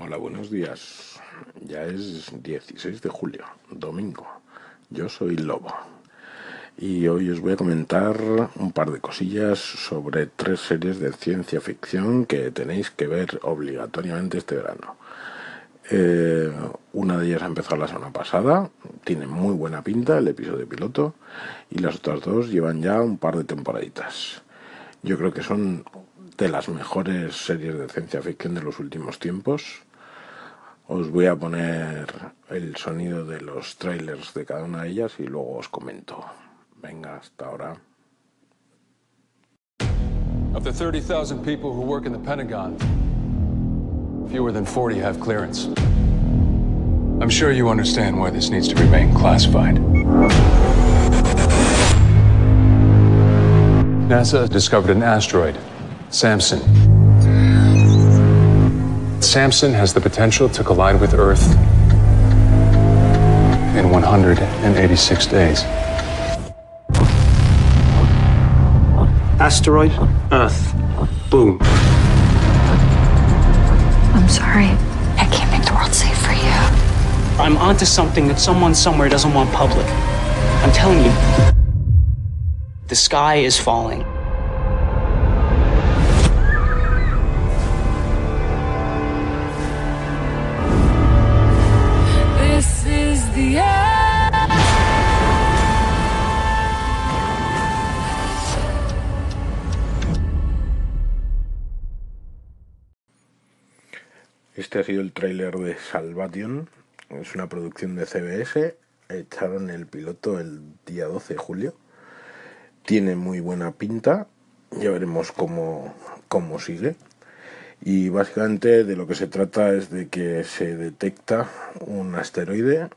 Hola, buenos días. Ya es 16 de julio, domingo. Yo soy Lobo. Y hoy os voy a comentar un par de cosillas sobre tres series de ciencia ficción que tenéis que ver obligatoriamente este verano. Eh, una de ellas ha empezado la semana pasada, tiene muy buena pinta el episodio piloto, y las otras dos llevan ya un par de temporaditas. Yo creo que son de las mejores series de ciencia ficción de los últimos tiempos. Os voy a poner el sonido de los trailers de cada una de ellas y luego os comento. Venga, hasta ahora. Of the 30,000 people who work in the Pentagon, fewer than 40 have clearance. I'm sure you understand why this needs to remain classified. NASA discovered an asteroid, Samson. Samson has the potential to collide with Earth in 186 days. Asteroid, Earth. Boom. I'm sorry. I can't make the world safe for you. I'm onto something that someone somewhere doesn't want public. I'm telling you, the sky is falling. Este ha sido el tráiler de Salvation. Es una producción de CBS. Echaron el piloto el día 12 de julio. Tiene muy buena pinta. Ya veremos cómo, cómo sigue. Y básicamente de lo que se trata es de que se detecta un asteroide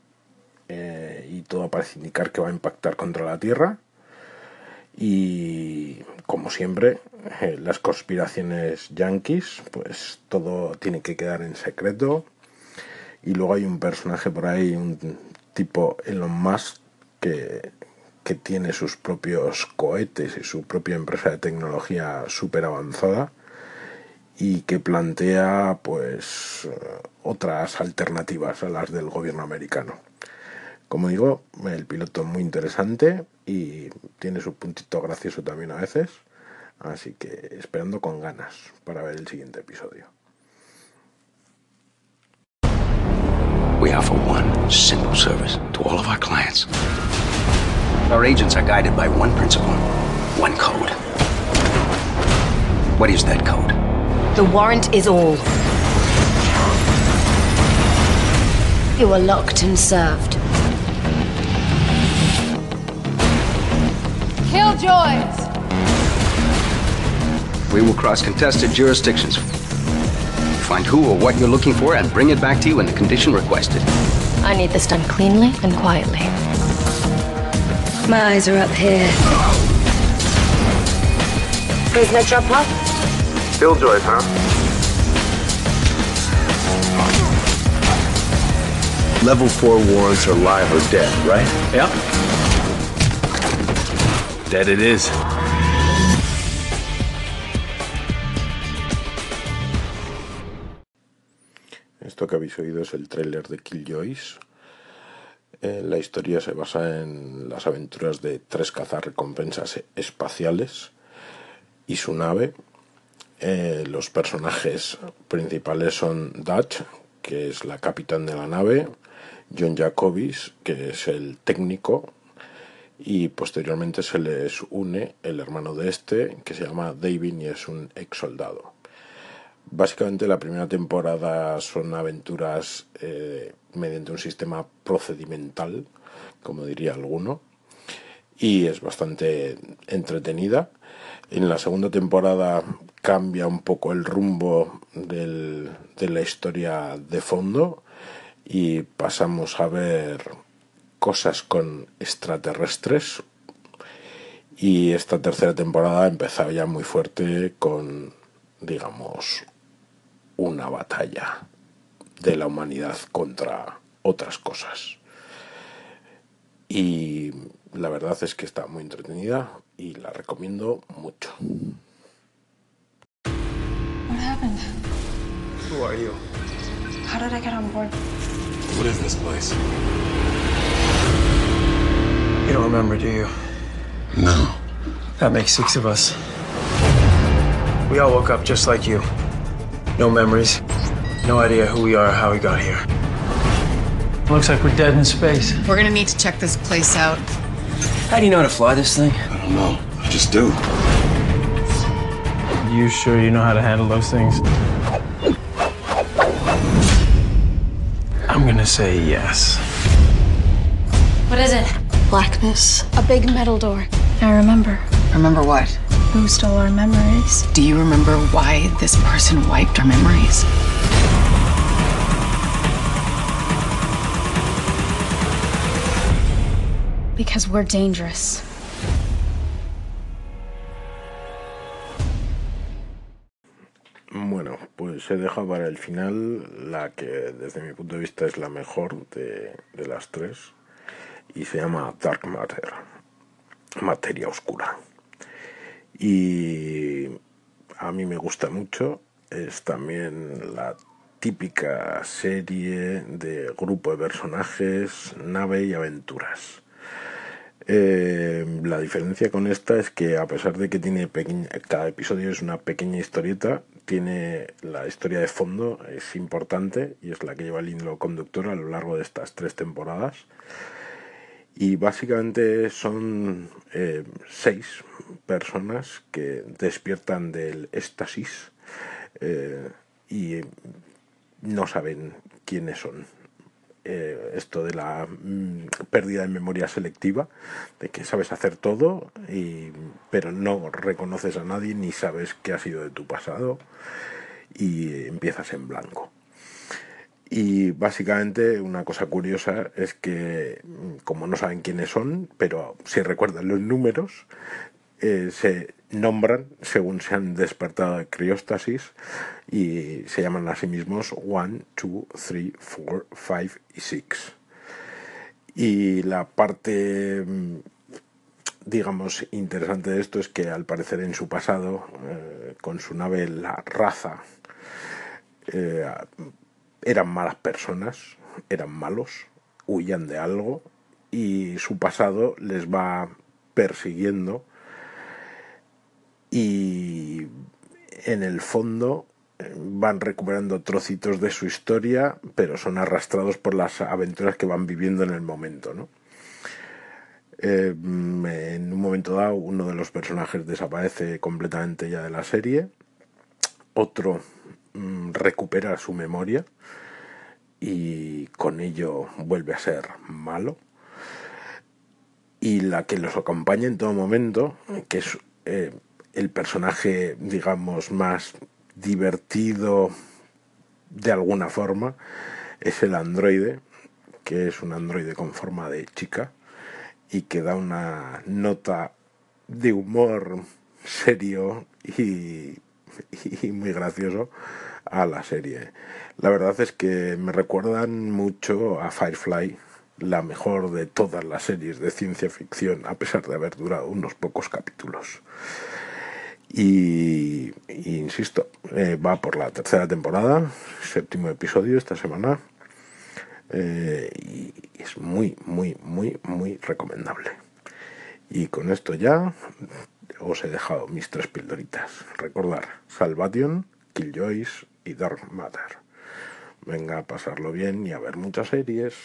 eh, y todo parece indicar que va a impactar contra la Tierra. Y como siempre, eh, las conspiraciones yankees, pues todo tiene que quedar en secreto. Y luego hay un personaje por ahí, un tipo Elon Musk, que, que tiene sus propios cohetes y su propia empresa de tecnología súper avanzada y que plantea pues eh, otras alternativas a las del gobierno americano. Como digo, el piloto es muy interesante y tiene su puntito gracioso también a veces, así que esperando con ganas para ver el siguiente episodio. We offer one simple service to all of our clients. Our agents are guided by one principle, one code. What is that code? The warrant is all. You are locked and served. Killjoys. We will cross contested jurisdictions. Find who or what you're looking for and bring it back to you in the condition requested. I need this done cleanly and quietly. My eyes are up here. Prisoner Chopper? Killjoys, huh? Level 4 warrants are live or dead, right? Yep. Esto que habéis oído es el tráiler de Killjoys. Eh, la historia se basa en las aventuras de tres cazarrecompensas espaciales y su nave. Eh, los personajes principales son Dutch, que es la capitán de la nave, John Jacobis, que es el técnico, y posteriormente se les une el hermano de este, que se llama David y es un ex soldado. Básicamente la primera temporada son aventuras eh, mediante un sistema procedimental, como diría alguno, y es bastante entretenida. En la segunda temporada cambia un poco el rumbo de la historia de fondo y pasamos a ver cosas con extraterrestres y esta tercera temporada empezaba ya muy fuerte con, digamos, una batalla de la humanidad contra otras cosas. Y la verdad es que está muy entretenida y la recomiendo mucho. What happened? Who are you? How did I get on board? What is this place? You don't remember, do you? No. That makes six of us. We all woke up just like you. No memories. No idea who we are or how we got here. Looks like we're dead in space. We're gonna need to check this place out. How do you know how to fly this thing? I don't know. I just do. You sure you know how to handle those things? I'm gonna say yes. What is it? Blackness. A big metal door. I remember. Remember what? Who stole our memories? Do you remember why this person wiped our memories? Because we're dangerous. Bueno, pues he dejado para el final la que desde mi punto de vista es la mejor de, de las tres y se llama Dark Matter, materia oscura. Y a mí me gusta mucho, es también la típica serie de grupo de personajes, nave y aventuras. Eh, la diferencia con esta es que a pesar de que tiene pequeña, cada episodio es una pequeña historieta, tiene la historia de fondo, es importante y es la que lleva el hilo conductor a lo largo de estas tres temporadas. Y básicamente son eh, seis personas que despiertan del éxtasis eh, y no saben quiénes son. Eh, esto de la mm, pérdida de memoria selectiva, de que sabes hacer todo, y, pero no reconoces a nadie ni sabes qué ha sido de tu pasado y empiezas en blanco. Y básicamente una cosa curiosa es que mm, como no saben quiénes son, pero si recuerdan los números, eh, se nombran según se han despertado de crióstasis y se llaman a sí mismos 1, 2, 3, 4, 5 y 6. Y la parte, mm, digamos, interesante de esto es que al parecer en su pasado, eh, con su nave La Raza, eh, eran malas personas, eran malos, huían de algo y su pasado les va persiguiendo y en el fondo eh, van recuperando trocitos de su historia, pero son arrastrados por las aventuras que van viviendo en el momento, ¿no? Eh, en un momento dado, uno de los personajes desaparece completamente ya de la serie, otro mm, recupera su memoria y con ello vuelve a ser malo. Y la que los acompaña en todo momento, que es eh, el personaje, digamos, más divertido de alguna forma, es el androide, que es un androide con forma de chica y que da una nota de humor serio y, y muy gracioso a la serie. La verdad es que me recuerdan mucho a Firefly, la mejor de todas las series de ciencia ficción, a pesar de haber durado unos pocos capítulos. Y, insisto, eh, va por la tercera temporada, séptimo episodio esta semana. Eh, y es muy, muy, muy, muy recomendable. Y con esto ya os he dejado mis tres pildoritas. Recordar, Salvation, Killjoys y Dark Matter. Venga a pasarlo bien y a ver muchas series.